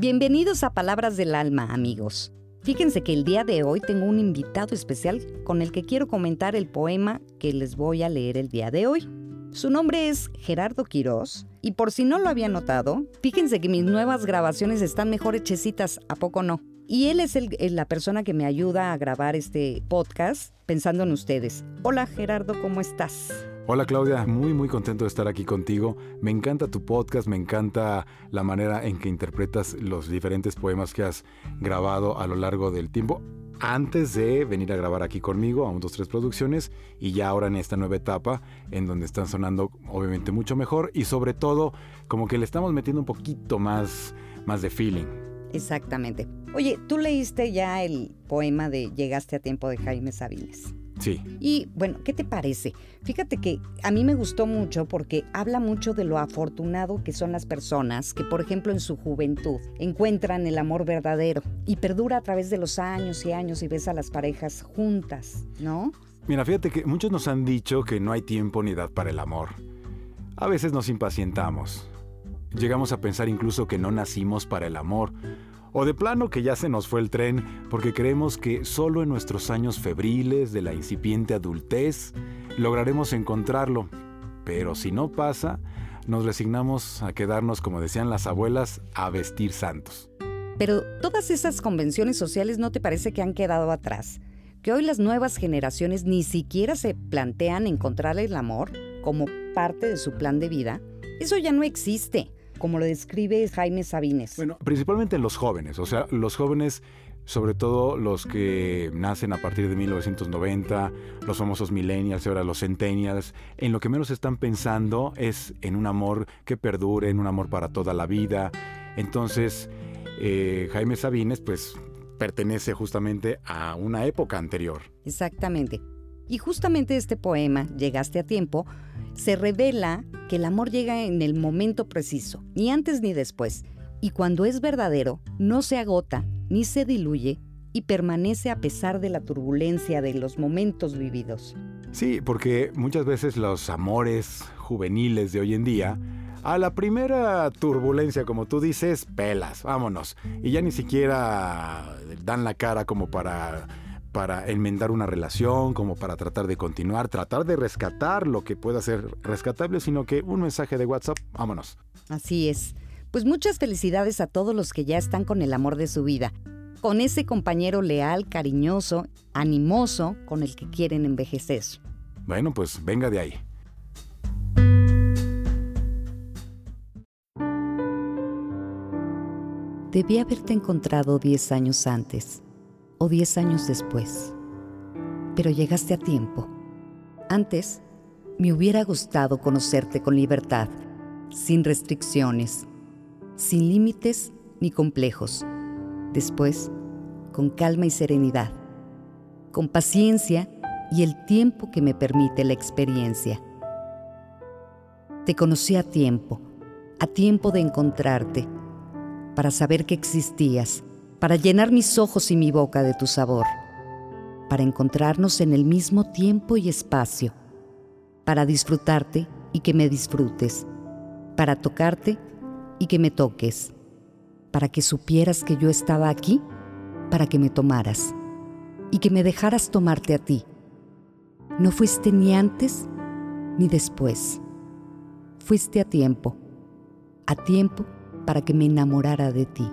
Bienvenidos a Palabras del Alma, amigos. Fíjense que el día de hoy tengo un invitado especial con el que quiero comentar el poema que les voy a leer el día de hoy. Su nombre es Gerardo Quirós y por si no lo había notado, fíjense que mis nuevas grabaciones están mejor hechecitas, ¿a poco no? Y él es la persona que me ayuda a grabar este podcast pensando en ustedes. Hola Gerardo, ¿cómo estás? Hola Claudia, muy muy contento de estar aquí contigo. Me encanta tu podcast, me encanta la manera en que interpretas los diferentes poemas que has grabado a lo largo del tiempo. Antes de venir a grabar aquí conmigo a un, dos, tres producciones y ya ahora en esta nueva etapa en donde están sonando obviamente mucho mejor y sobre todo como que le estamos metiendo un poquito más, más de feeling. Exactamente. Oye, tú leíste ya el poema de Llegaste a tiempo de Jaime Sabines. Sí. Y bueno, ¿qué te parece? Fíjate que a mí me gustó mucho porque habla mucho de lo afortunado que son las personas que, por ejemplo, en su juventud encuentran el amor verdadero y perdura a través de los años y años y ves a las parejas juntas, ¿no? Mira, fíjate que muchos nos han dicho que no hay tiempo ni edad para el amor. A veces nos impacientamos. Llegamos a pensar incluso que no nacimos para el amor o de plano que ya se nos fue el tren porque creemos que solo en nuestros años febriles de la incipiente adultez lograremos encontrarlo. Pero si no pasa, nos resignamos a quedarnos, como decían las abuelas, a vestir santos. Pero todas esas convenciones sociales no te parece que han quedado atrás, que hoy las nuevas generaciones ni siquiera se plantean encontrar el amor como parte de su plan de vida. Eso ya no existe como lo describe Jaime Sabines? Bueno, principalmente los jóvenes, o sea, los jóvenes sobre todo los que nacen a partir de 1990, los famosos millennials y ahora los centennials, en lo que menos están pensando es en un amor que perdure, en un amor para toda la vida. Entonces, eh, Jaime Sabines, pues, pertenece justamente a una época anterior. Exactamente. Y justamente este poema, Llegaste a tiempo, se revela que el amor llega en el momento preciso, ni antes ni después, y cuando es verdadero, no se agota ni se diluye y permanece a pesar de la turbulencia de los momentos vividos. Sí, porque muchas veces los amores juveniles de hoy en día, a la primera turbulencia, como tú dices, pelas, vámonos. Y ya ni siquiera dan la cara como para para enmendar una relación, como para tratar de continuar, tratar de rescatar lo que pueda ser rescatable, sino que un mensaje de WhatsApp, vámonos. Así es. Pues muchas felicidades a todos los que ya están con el amor de su vida, con ese compañero leal, cariñoso, animoso con el que quieren envejecer. Bueno, pues venga de ahí. Debí haberte encontrado 10 años antes o diez años después. Pero llegaste a tiempo. Antes, me hubiera gustado conocerte con libertad, sin restricciones, sin límites ni complejos. Después, con calma y serenidad, con paciencia y el tiempo que me permite la experiencia. Te conocí a tiempo, a tiempo de encontrarte, para saber que existías para llenar mis ojos y mi boca de tu sabor, para encontrarnos en el mismo tiempo y espacio, para disfrutarte y que me disfrutes, para tocarte y que me toques, para que supieras que yo estaba aquí, para que me tomaras y que me dejaras tomarte a ti. No fuiste ni antes ni después. Fuiste a tiempo, a tiempo para que me enamorara de ti.